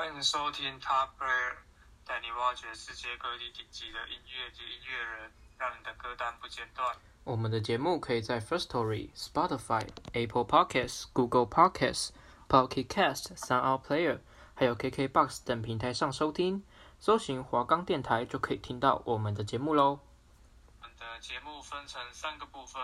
欢迎收听 Top Player，带你挖掘世界各地顶级的音乐及音乐人，让你的歌单不间断。我们的节目可以在 First Story、Spotify、Apple Podcasts、Google Podcasts、Pocket Cast、SoundOut Player，还有 KKBox 等平台上收听。搜寻华冈电台就可以听到我们的节目喽。我们的节目分成三个部分。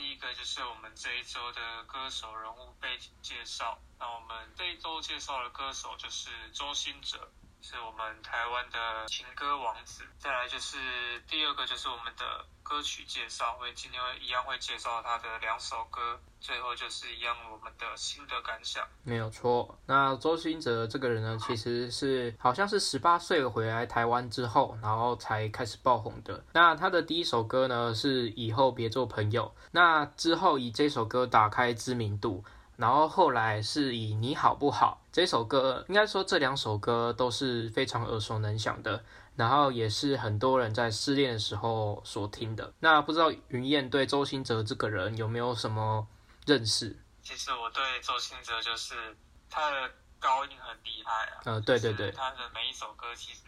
第一个就是我们这一周的歌手人物背景介绍。那我们这一周介绍的歌手就是周兴哲，是我们台湾的情歌王子。再来就是第二个就是我们的歌曲介绍，会今天会一样会介绍他的两首歌。最后就是一样我们的心得感想。没有错。那周兴哲这个人呢，其实是好像是十八岁回来台湾之后，然后才开始爆红的。那他的第一首歌呢是以后别做朋友。那之后以这首歌打开知名度。然后后来是以你好不好这首歌，应该说这两首歌都是非常耳熟能详的，然后也是很多人在失恋的时候所听的。那不知道云燕对周兴哲这个人有没有什么认识？其实我对周兴哲就是他的高音很厉害啊。嗯，对对对，他的每一首歌其实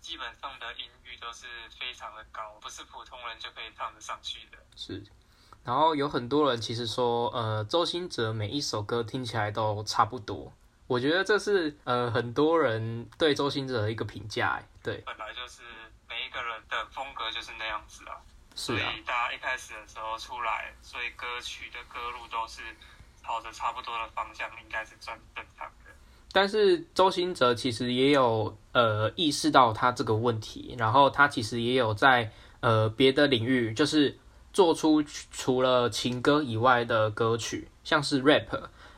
基本上的音域都是非常的高，不是普通人就可以唱得上去的。是。然后有很多人其实说，呃，周兴哲每一首歌听起来都差不多。我觉得这是呃很多人对周星哲的一个评价，对。本来就是每一个人的风格就是那样子啊，是啊。所以大家一开始的时候出来，所以歌曲的歌路都是朝着差不多的方向，应该是正正常的。但是周星哲其实也有呃意识到他这个问题，然后他其实也有在呃别的领域，就是。做出除了情歌以外的歌曲，像是 rap，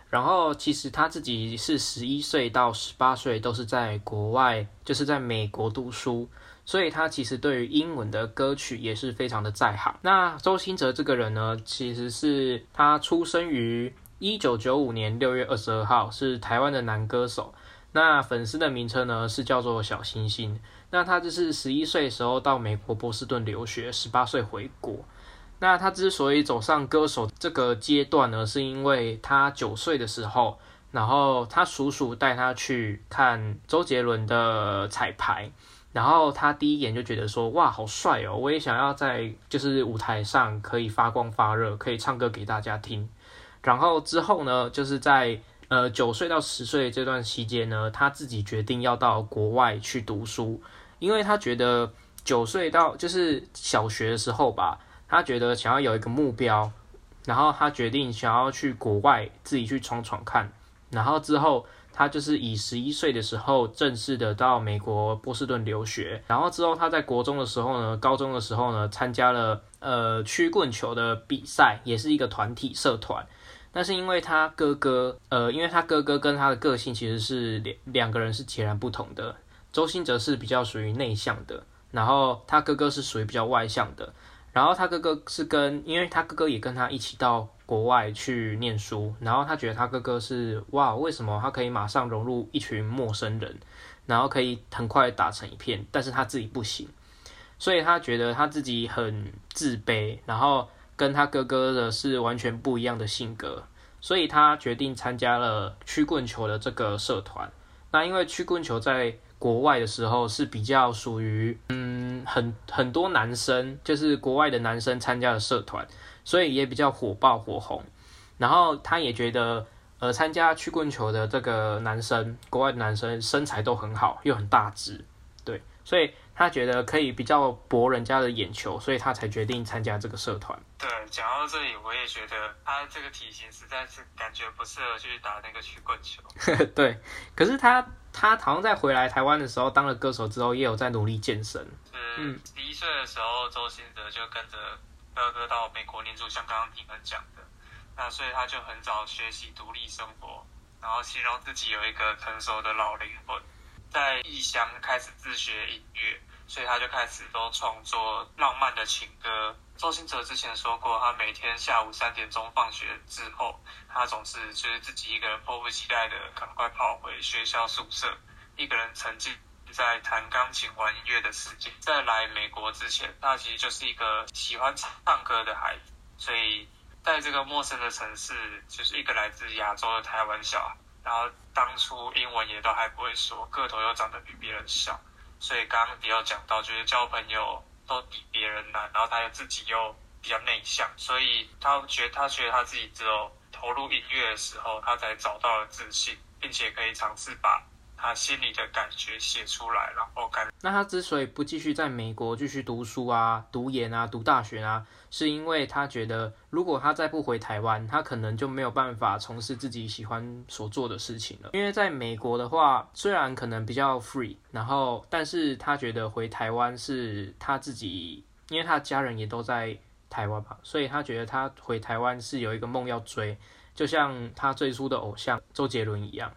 然后其实他自己是十一岁到十八岁都是在国外，就是在美国读书，所以他其实对于英文的歌曲也是非常的在行。那周兴哲这个人呢，其实是他出生于一九九五年六月二十二号，是台湾的男歌手。那粉丝的名称呢是叫做小星星。那他就是十一岁的时候到美国波士顿留学，十八岁回国。那他之所以走上歌手这个阶段呢，是因为他九岁的时候，然后他叔叔带他去看周杰伦的彩排，然后他第一眼就觉得说，哇，好帅哦，我也想要在就是舞台上可以发光发热，可以唱歌给大家听。然后之后呢，就是在呃九岁到十岁这段期间呢，他自己决定要到国外去读书，因为他觉得九岁到就是小学的时候吧。他觉得想要有一个目标，然后他决定想要去国外自己去闯闯看。然后之后，他就是以十一岁的时候正式的到美国波士顿留学。然后之后，他在国中的时候呢，高中的时候呢，参加了呃曲棍球的比赛，也是一个团体社团。但是因为他哥哥，呃，因为他哥哥跟他的个性其实是两两个人是截然不同的。周兴哲是比较属于内向的，然后他哥哥是属于比较外向的。然后他哥哥是跟，因为他哥哥也跟他一起到国外去念书，然后他觉得他哥哥是哇，为什么他可以马上融入一群陌生人，然后可以很快打成一片，但是他自己不行，所以他觉得他自己很自卑，然后跟他哥哥的是完全不一样的性格，所以他决定参加了曲棍球的这个社团。那因为曲棍球在国外的时候是比较属于嗯很很多男生，就是国外的男生参加的社团，所以也比较火爆火红。然后他也觉得，呃，参加曲棍球的这个男生，国外的男生身材都很好，又很大只，对，所以他觉得可以比较博人家的眼球，所以他才决定参加这个社团。对，讲到这里，我也觉得他这个体型实在是感觉不适合去打那个曲棍球。对，可是他。他好像在回来台湾的时候，当了歌手之后，也有在努力健身。嗯，十一岁的时候，周兴哲就跟着哥哥到美国念书，像刚刚你们讲的。那所以他就很早学习独立生活，然后形容自己有一个成熟的老灵魂，在异乡开始自学音乐，所以他就开始都创作浪漫的情歌。周兴哲之前说过，他每天下午三点钟放学之后，他总是就是自己一个人迫不及待的赶快跑回学校宿舍，一个人沉浸在弹钢琴、玩音乐的世界。在来美国之前，他其实就是一个喜欢唱歌的孩子，所以在这个陌生的城市，就是一个来自亚洲的台湾小孩，然后当初英文也都还不会说，个头又长得比别人小，所以刚刚迪奥讲到，就是交朋友都比别人难，然后他又自己又比较内向，所以他觉得他觉得他自己只有投入音乐的时候，他才找到了自信，并且可以尝试把他心里的感觉写出来，然后感。那他之所以不继续在美国继续读书啊、读研啊、读大学啊，是因为他觉得，如果他再不回台湾，他可能就没有办法从事自己喜欢所做的事情了。因为在美国的话，虽然可能比较 free，然后，但是他觉得回台湾是他自己，因为他家人也都在台湾嘛，所以他觉得他回台湾是有一个梦要追，就像他最初的偶像周杰伦一样。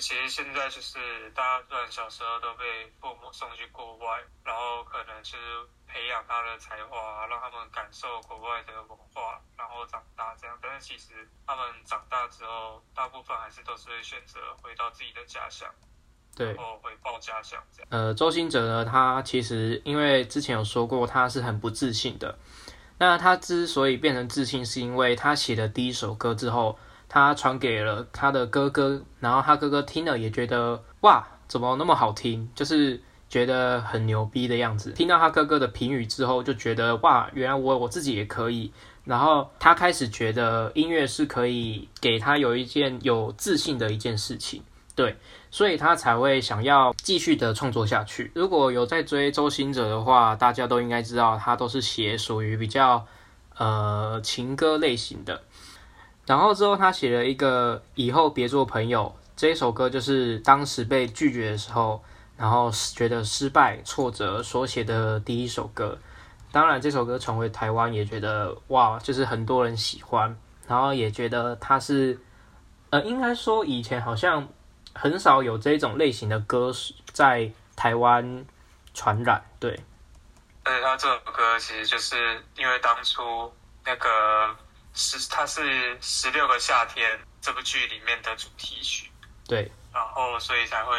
其实现在就是大家虽然小时候都被父母送去国外，然后可能就是培养他的才华，让他们感受国外的文化，然后长大这样。但是其实他们长大之后，大部分还是都是会选择回到自己的家乡，对，回报家乡这样。呃，周兴哲呢，他其实因为之前有说过，他是很不自信的。那他之所以变成自信，是因为他写的第一首歌之后。他传给了他的哥哥，然后他哥哥听了也觉得哇，怎么那么好听？就是觉得很牛逼的样子。听到他哥哥的评语之后，就觉得哇，原来我我自己也可以。然后他开始觉得音乐是可以给他有一件有自信的一件事情，对，所以他才会想要继续的创作下去。如果有在追周兴哲的话，大家都应该知道，他都是写属于比较呃情歌类型的。然后之后，他写了一个“以后别做朋友”这一首歌，就是当时被拒绝的时候，然后觉得失败、挫折所写的第一首歌。当然，这首歌传回台湾，也觉得哇，就是很多人喜欢，然后也觉得他是，呃，应该说以前好像很少有这种类型的歌在台湾传染。对，而且他这首歌其实就是因为当初那个。是，它是《十六个夏天》这部剧里面的主题曲，对，然后所以才会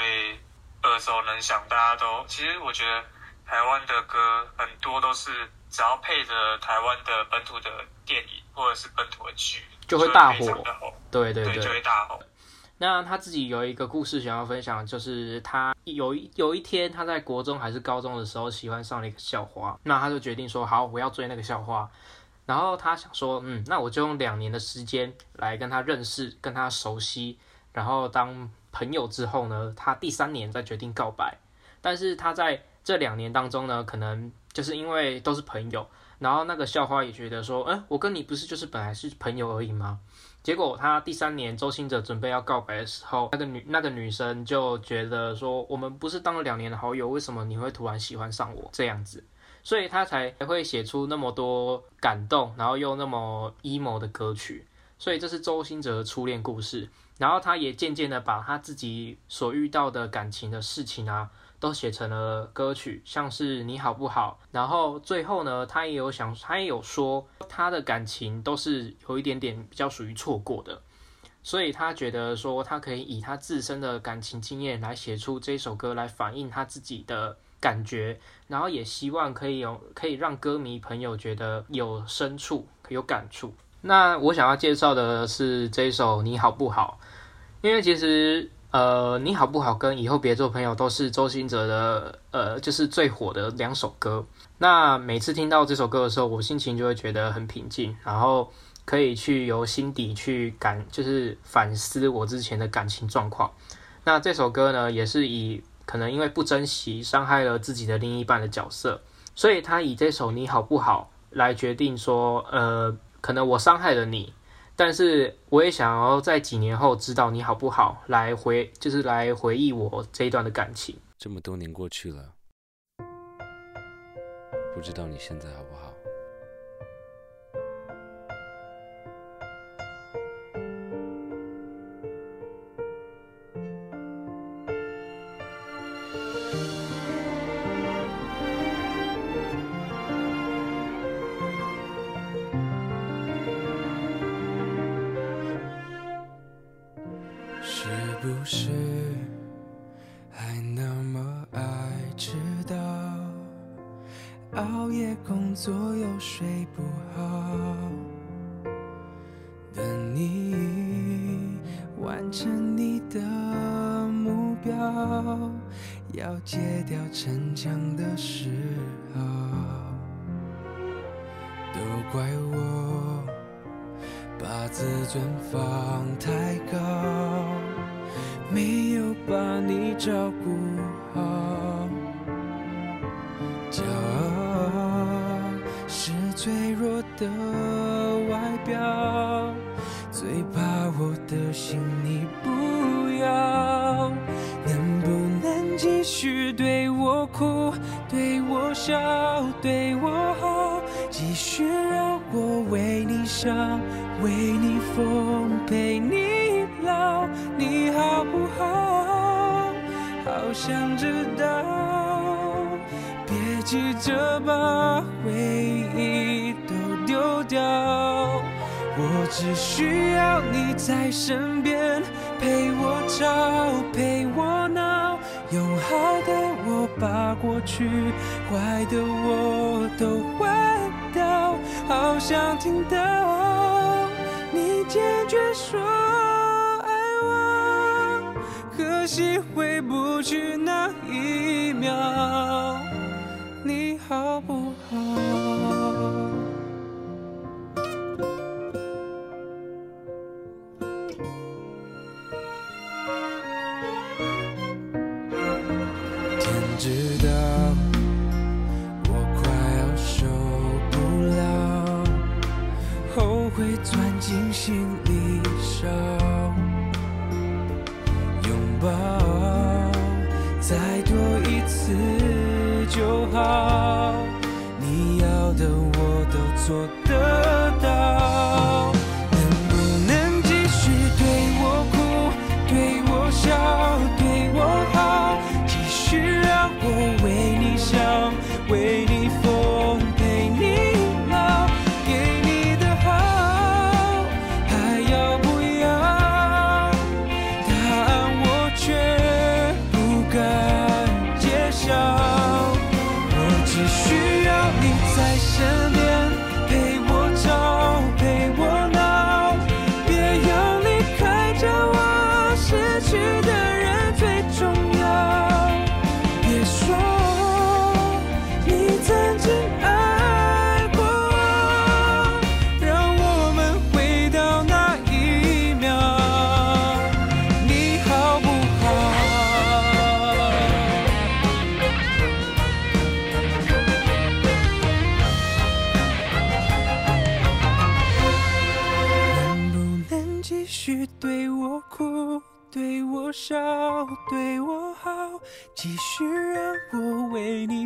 耳熟能详。大家都其实我觉得台湾的歌很多都是只要配着台湾的本土的电影或者是本土的剧，就会大火。对对对，对，就会大火。那他自己有一个故事想要分享，就是他有一有一天他在国中还是高中的时候喜欢上了一个校花，那他就决定说好，我要追那个校花。然后他想说，嗯，那我就用两年的时间来跟他认识，跟他熟悉，然后当朋友之后呢，他第三年再决定告白。但是他在这两年当中呢，可能就是因为都是朋友，然后那个校花也觉得说，嗯，我跟你不是就是本来是朋友而已吗？结果他第三年周兴哲准备要告白的时候，那个女那个女生就觉得说，我们不是当了两年的好友，为什么你会突然喜欢上我这样子？所以他才会写出那么多感动，然后又那么 emo 的歌曲。所以这是周兴哲初恋故事。然后他也渐渐的把他自己所遇到的感情的事情啊，都写成了歌曲，像是你好不好。然后最后呢，他也有想，他也有说他的感情都是有一点点比较属于错过的。所以他觉得说，他可以以他自身的感情经验来写出这首歌，来反映他自己的。感觉，然后也希望可以有可以让歌迷朋友觉得有深处、有感触。那我想要介绍的是这一首《你好不好》，因为其实呃，《你好不好》跟《以后别做朋友》都是周兴哲的呃，就是最火的两首歌。那每次听到这首歌的时候，我心情就会觉得很平静，然后可以去由心底去感，就是反思我之前的感情状况。那这首歌呢，也是以。可能因为不珍惜，伤害了自己的另一半的角色，所以他以这首你好不好来决定说，呃，可能我伤害了你，但是我也想要在几年后知道你好不好，来回就是来回忆我这一段的感情。这么多年过去了，不知道你现在好不好？不是还那么爱迟到，熬夜工作又睡不好，等你完成你的目标要戒掉逞强的时候，都怪我把自尊放太高，没有把你照顾好。骄傲是脆弱的外表，最怕我的心你不要。能不能继续对我哭，对我笑，对我好，继续让我为你伤，为你疯，陪你，你好不好？好想知道。别急着把回忆都丢掉，我只需要你在身边，陪我吵，陪我闹，用好的我把过去坏的我都换掉，好想听到你坚决说，可惜回不去那一秒。你好不好？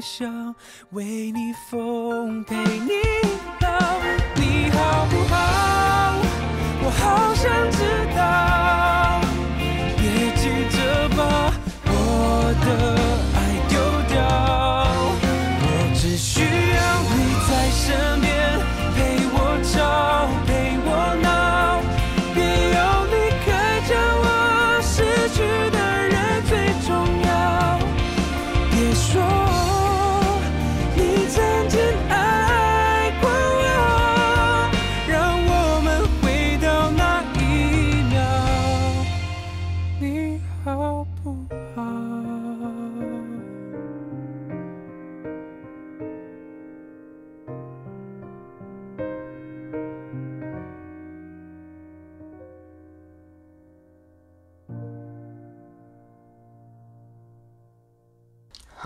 笑，为你疯，陪你老，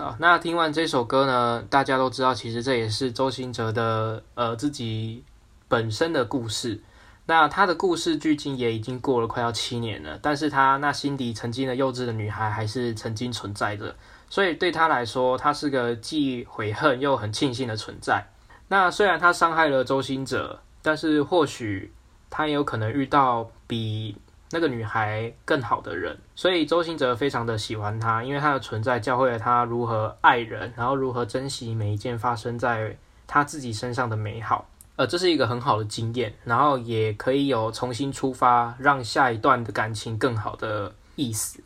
好，那听完这首歌呢，大家都知道，其实这也是周兴哲的呃自己本身的故事。那他的故事距今也已经过了快要七年了，但是他那心底曾经的幼稚的女孩还是曾经存在着，所以对他来说，他是个既悔恨又很庆幸的存在。那虽然他伤害了周兴哲，但是或许他也有可能遇到比那个女孩更好的人，所以周星哲非常的喜欢她，因为她的存在教会了他如何爱人，然后如何珍惜每一件发生在他自己身上的美好。呃，这是一个很好的经验，然后也可以有重新出发，让下一段的感情更好的意思。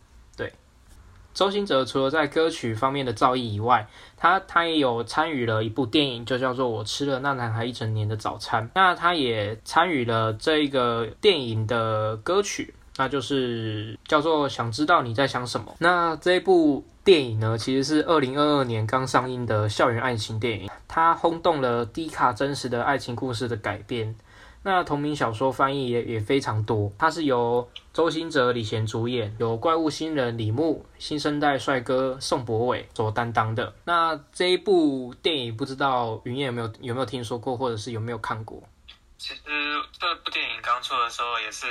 周兴哲除了在歌曲方面的造诣以外，他他也有参与了一部电影，就叫做《我吃了那男孩一整年的早餐》。那他也参与了这个电影的歌曲。那就是叫做《想知道你在想什么》。那这部电影呢，其实是二零二二年刚上映的校园爱情电影，它轰动了 D 卡真实的爱情故事的改编。那同名小说翻译也也非常多，它是由周星哲、李贤主演，有怪物新人李牧、新生代帅哥宋博伟所担当的。那这一部电影，不知道云燕有没有有没有听说过，或者是有没有看过？其实这部电影刚出的时候也是。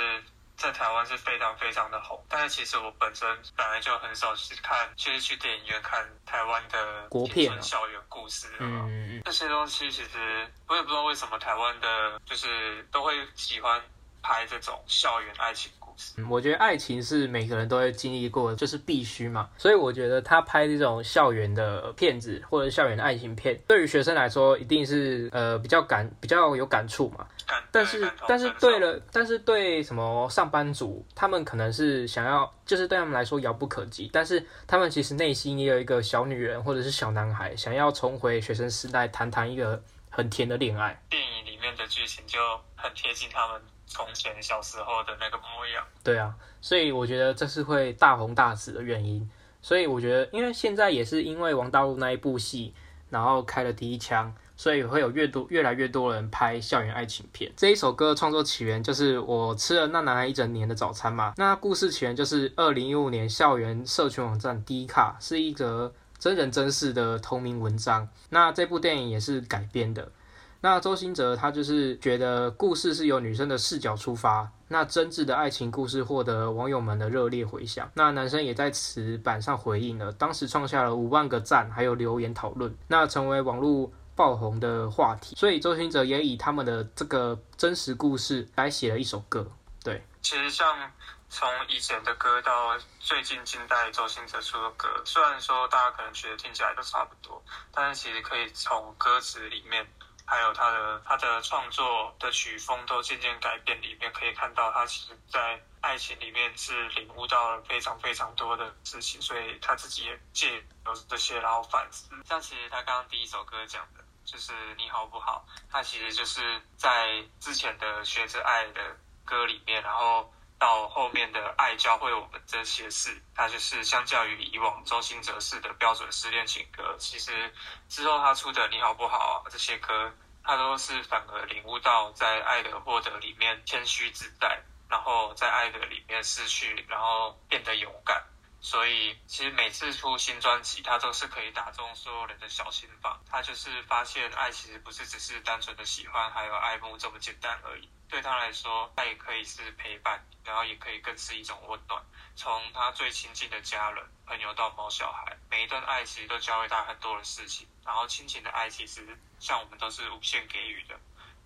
在台湾是非常非常的红，但是其实我本身本来就很少去看，就是去电影院看台湾的国片、校园故事啊，嗯，这些东西其实我也不知道为什么台湾的，就是都会喜欢拍这种校园爱情故事。我觉得爱情是每个人都会经历过的，就是必须嘛。所以我觉得他拍这种校园的片子或者校园的爱情片，对于学生来说一定是呃比较感比较有感触嘛。但是但是对了，但是对什么上班族，他们可能是想要，就是对他们来说遥不可及。但是他们其实内心也有一个小女人或者是小男孩，想要重回学生时代，谈谈一个很甜的恋爱。电影里面的剧情就很贴近他们。从前小时候的那个模样，对啊，所以我觉得这是会大红大紫的原因。所以我觉得，因为现在也是因为王大陆那一部戏，然后开了第一枪，所以会有越多越来越多人拍校园爱情片。这一首歌创作起源就是我吃了那男孩一整年的早餐嘛。那故事起源就是二零一五年校园社群网站 D 卡是一则真人真事的同名文章。那这部电影也是改编的。那周兴哲他就是觉得故事是由女生的视角出发，那真挚的爱情故事获得网友们的热烈回响。那男生也在此版上回应了，当时创下了五万个赞，还有留言讨论，那成为网络爆红的话题。所以周兴哲也以他们的这个真实故事来写了一首歌。对，其实像从以前的歌到最近近代周兴哲出的歌，虽然说大家可能觉得听起来都差不多，但是其实可以从歌词里面。还有他的他的创作的曲风都渐渐改变，里面可以看到他其实，在爱情里面是领悟到了非常非常多的事情，所以他自己也借由这些然后反思。像其实他刚刚第一首歌讲的就是你好不好，他其实就是在之前的学着爱的歌里面，然后。到后面的爱教会我们这些事，它就是相较于以往周星哲式的标准失恋情歌，其实之后他出的你好不好啊这些歌，他都是反而领悟到在爱的获得里面谦虚自在，然后在爱的里面失去，然后变得勇敢。所以其实每次出新专辑，他都是可以打中所有人的小心房。他就是发现爱其实不是只是单纯的喜欢还有爱慕这么简单而已。对他来说，爱也可以是陪伴，然后也可以更是一种温暖。从他最亲近的家人、朋友到毛小孩，每一段爱其实都教会他很多的事情。然后亲情的爱其实像我们都是无限给予的，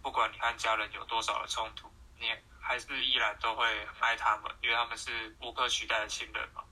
不管你和家人有多少的冲突，你还是依然都会爱他们，因为他们是无可取代的亲人嘛。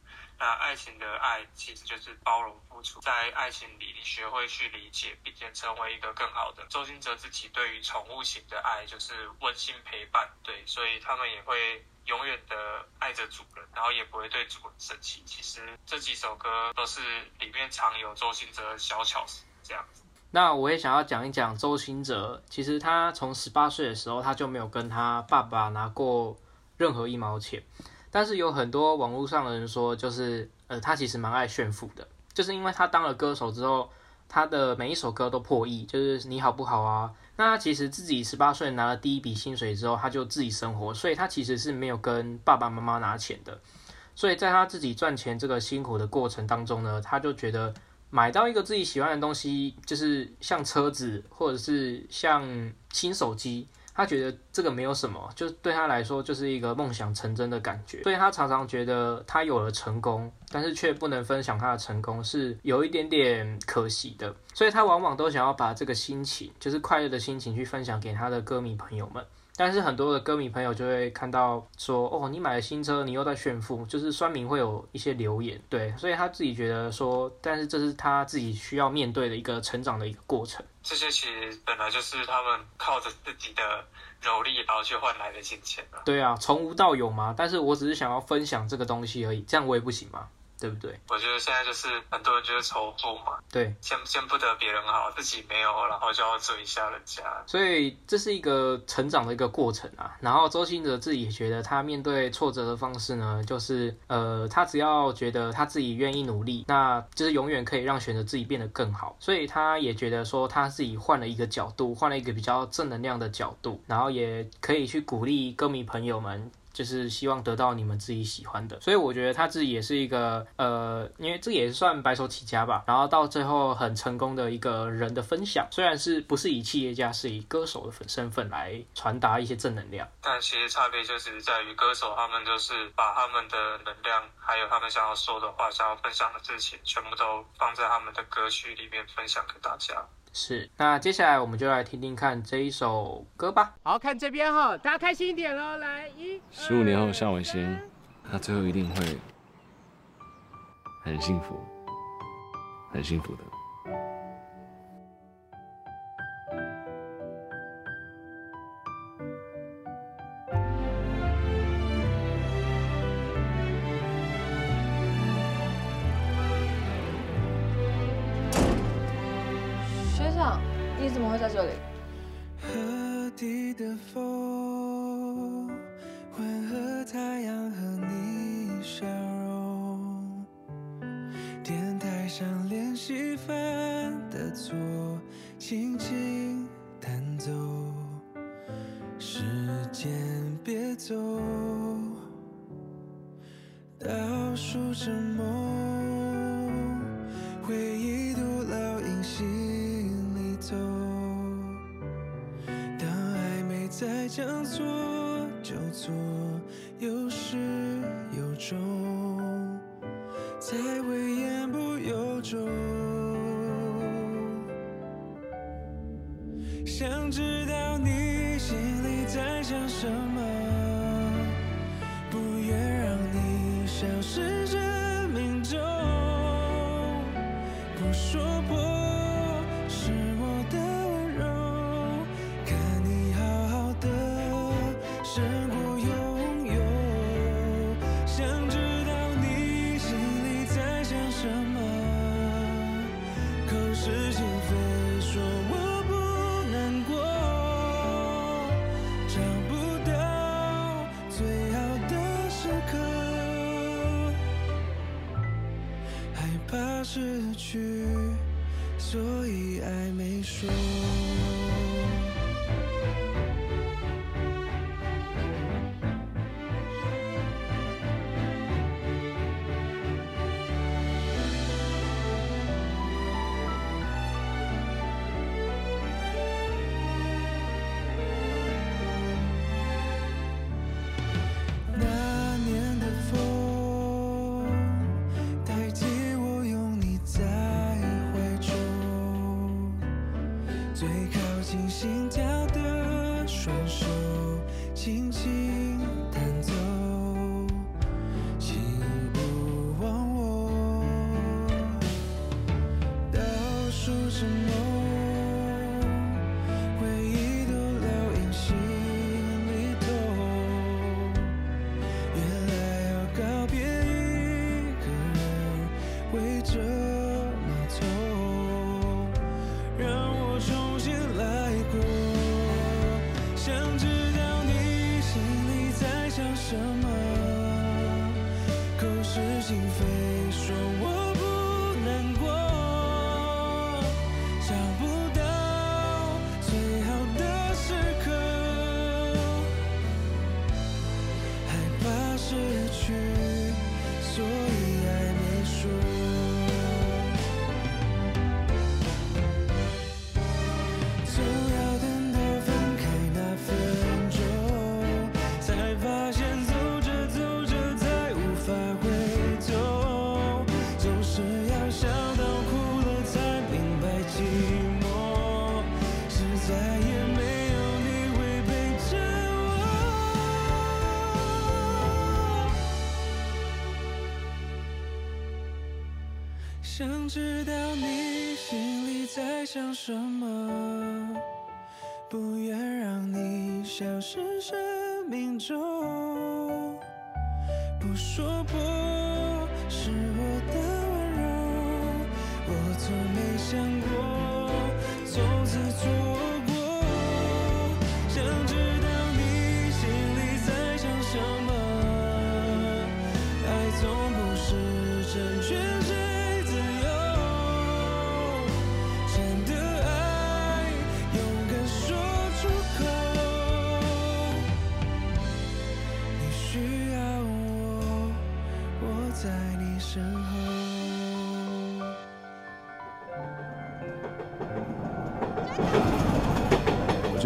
那爱情的爱其实就是包容付出，在爱情里你学会去理解，并且成为一个更好的。周兴哲自己对于宠物型的爱就是温馨陪伴，对，所以他们也会永远的爱着主人，然后也不会对主人生气。其实这几首歌都是里面藏有周兴哲的小巧思，这样子。那我也想要讲一讲周兴哲，其实他从十八岁的时候他就没有跟他爸爸拿过任何一毛钱。但是有很多网络上的人说，就是呃，他其实蛮爱炫富的，就是因为他当了歌手之后，他的每一首歌都破亿，就是你好不好啊？那他其实自己十八岁拿了第一笔薪水之后，他就自己生活，所以他其实是没有跟爸爸妈妈拿钱的。所以在他自己赚钱这个辛苦的过程当中呢，他就觉得买到一个自己喜欢的东西，就是像车子或者是像新手机。他觉得这个没有什么，就对他来说就是一个梦想成真的感觉，所以他常常觉得他有了成功，但是却不能分享他的成功，是有一点点可惜的。所以他往往都想要把这个心情，就是快乐的心情去分享给他的歌迷朋友们。但是很多的歌迷朋友就会看到说，哦，你买了新车，你又在炫富，就是酸民会有一些留言，对，所以他自己觉得说，但是这是他自己需要面对的一个成长的一个过程。这些其实本来就是他们靠着自己的努力，然后去换来的金钱。对啊，从无到有嘛。但是我只是想要分享这个东西而已，这样我也不行吗？对不对？我觉得现在就是很多人就是仇富嘛，对，见见不得别人好，自己没有，然后就要追一下人家。所以这是一个成长的一个过程啊。然后周星哲自己也觉得，他面对挫折的方式呢，就是呃，他只要觉得他自己愿意努力，那就是永远可以让选择自己变得更好。所以他也觉得说，他自己换了一个角度，换了一个比较正能量的角度，然后也可以去鼓励歌迷朋友们。就是希望得到你们自己喜欢的，所以我觉得他自己也是一个呃，因为这也算白手起家吧，然后到最后很成功的一个人的分享，虽然是不是以企业家，是以歌手的身份来传达一些正能量，但其实差别就是在于歌手他们就是把他们的能量，还有他们想要说的话、想要分享的事情，全部都放在他们的歌曲里面分享给大家。是，那接下来我们就来听听看这一首歌吧。好，看这边哈，大家开心一点喽。来，一、十五年后，夏文星，他最后一定会很幸福，很幸福的。你怎么会在这里？河底的风，想知道你心里在想什么，不愿让你消失。失去所以爱没说。想知道你心里在想什么不愿让你消失生命中。不说破是我的温柔我从没想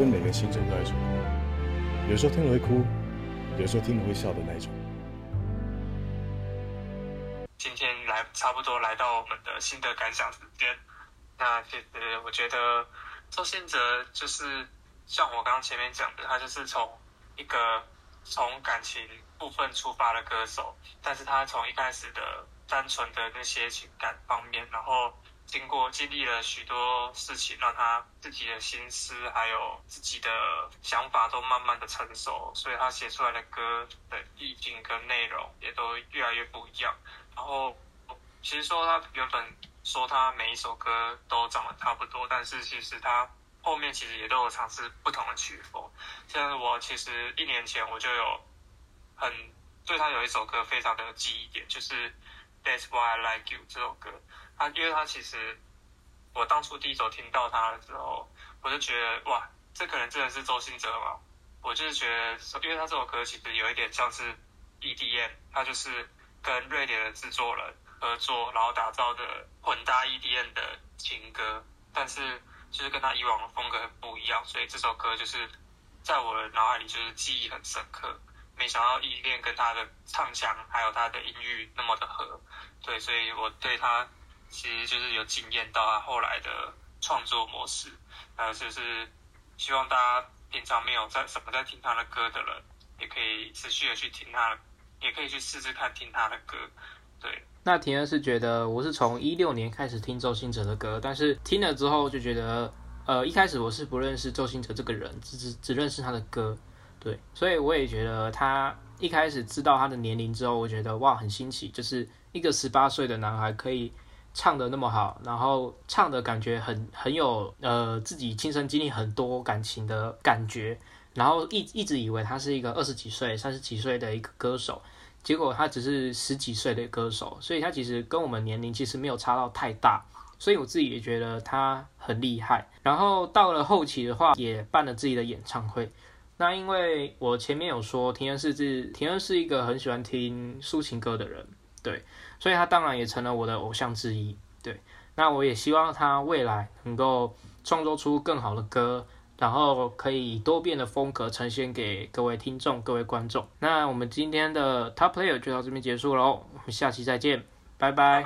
每个心声都在说，有时候听了会哭，有时候听了会笑的那种。今天来差不多来到我们的心得感想时间，那其实我觉得周兴哲就是像我刚刚前面讲的，他就是从一个从感情部分出发的歌手，但是他从一开始的单纯的那些情感方面，然后。经过经历了许多事情，让他自己的心思还有自己的想法都慢慢的成熟，所以他写出来的歌的意境跟内容也都越来越不一样。然后，其实说他原本说他每一首歌都长得差不多，但是其实他后面其实也都有尝试不同的曲风。像我其实一年前我就有很对他有一首歌非常的记忆点，就是《That's Why I Like You》这首歌。他，因为他其实，我当初第一首听到他的时候，我就觉得哇，这可能真的是周兴哲嘛？我就是觉得，因为他这首歌其实有一点像是 EDM，他就是跟瑞典的制作人合作，然后打造的混搭 EDM 的情歌，但是就是跟他以往的风格很不一样，所以这首歌就是在我的脑海里就是记忆很深刻。没想到 EDM 跟他的唱腔还有他的音域那么的合，对，所以我对他。其实就是有惊艳到他后来的创作模式，还有，就是希望大家平常没有在什么在听他的歌的人，也可以持续的去听他，也可以去试试看听他的歌。对，那田恩是觉得我是从一六年开始听周兴哲的歌，但是听了之后就觉得，呃，一开始我是不认识周兴哲这个人，只只只认识他的歌，对，所以我也觉得他一开始知道他的年龄之后，我觉得哇，很新奇，就是一个十八岁的男孩可以。唱的那么好，然后唱的感觉很很有呃自己亲身经历很多感情的感觉，然后一一直以为他是一个二十几岁、三十几岁的一个歌手，结果他只是十几岁的歌手，所以他其实跟我们年龄其实没有差到太大，所以我自己也觉得他很厉害。然后到了后期的话，也办了自己的演唱会。那因为我前面有说，田恩是自田恩是一个很喜欢听抒情歌的人，对。所以他当然也成了我的偶像之一，对。那我也希望他未来能够创作出更好的歌，然后可以多变的风格呈现给各位听众、各位观众。那我们今天的 Top Player 就到这边结束喽，我们下期再见，拜拜。